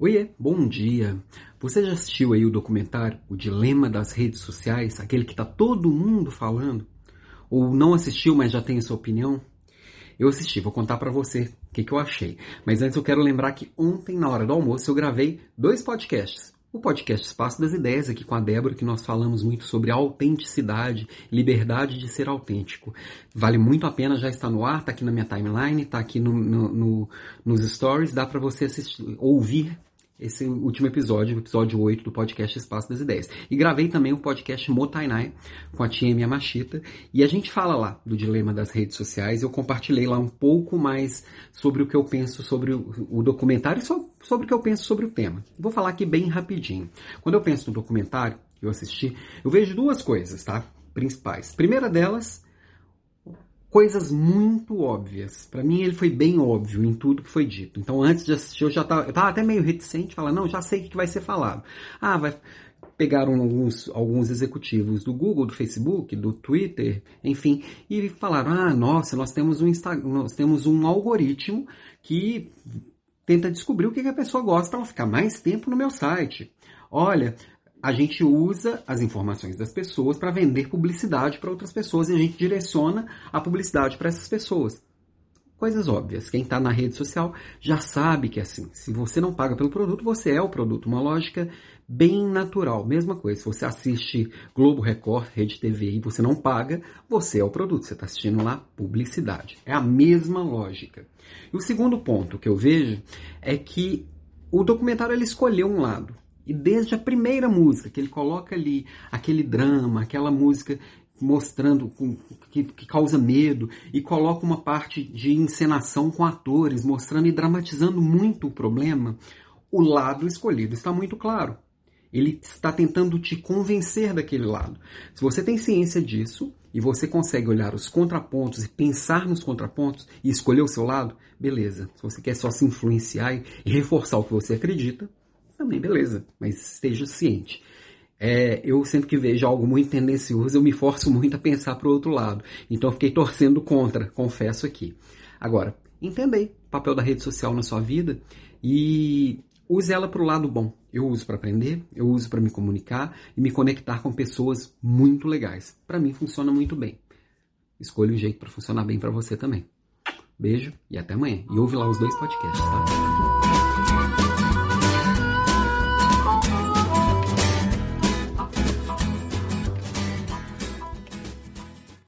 Oiê, bom dia. Você já assistiu aí o documentário O Dilema das Redes Sociais, aquele que tá todo mundo falando? Ou não assistiu, mas já tem a sua opinião? Eu assisti, vou contar para você o que, que eu achei. Mas antes eu quero lembrar que ontem, na hora do almoço, eu gravei dois podcasts. O podcast Espaço das Ideias, aqui com a Débora, que nós falamos muito sobre autenticidade, liberdade de ser autêntico. Vale muito a pena, já está no ar, está aqui na minha timeline, está aqui no, no, no, nos stories, dá para você assistir, ouvir esse último episódio, episódio 8 do podcast Espaço das Ideias. E gravei também o podcast Motainai com a tia Yamashita, e a gente fala lá do dilema das redes sociais, eu compartilhei lá um pouco mais sobre o que eu penso sobre o, documentário e so, sobre o que eu penso sobre o tema. Vou falar aqui bem rapidinho. Quando eu penso no documentário que eu assisti, eu vejo duas coisas, tá? Principais. Primeira delas, coisas muito óbvias. Para mim ele foi bem óbvio em tudo que foi dito. Então antes de assistir eu já tava, eu tava até meio reticente, falar, não, já sei o que vai ser falado. Ah, vai pegaram alguns, alguns executivos do Google, do Facebook, do Twitter, enfim, e falaram: "Ah, nossa, nós temos um Instagram, nós temos um algoritmo que tenta descobrir o que a pessoa gosta para ficar mais tempo no meu site. Olha, a gente usa as informações das pessoas para vender publicidade para outras pessoas e a gente direciona a publicidade para essas pessoas. Coisas óbvias. Quem está na rede social já sabe que é assim. Se você não paga pelo produto, você é o produto. Uma lógica bem natural. Mesma coisa. Se você assiste Globo Record, Rede TV e você não paga, você é o produto. Você está assistindo lá publicidade. É a mesma lógica. E o segundo ponto que eu vejo é que o documentário ele escolheu um lado. E desde a primeira música, que ele coloca ali aquele drama, aquela música mostrando que, que, causa medo e coloca uma parte de encenação com atores mostrando e dramatizando muito o problema, o lado escolhido está muito claro. Ele está tentando te convencer daquele lado. Se você tem ciência disso e você consegue olhar os contrapontos e pensar nos contrapontos e escolher o seu lado, beleza. Se você quer só se influenciar e reforçar o que você acredita, também beleza, mas esteja ciente. É, eu sempre que vejo algo muito tendencioso, eu me forço muito a pensar para o outro lado. Então eu fiquei torcendo contra, confesso aqui. Agora, entendei o papel da rede social na sua vida e use ela para o lado bom. Eu uso para aprender, eu uso para me comunicar e me conectar com pessoas muito legais. Para mim funciona muito bem. Escolha um jeito para funcionar bem para você também. Beijo e até amanhã. E ouve lá os dois podcasts, tá?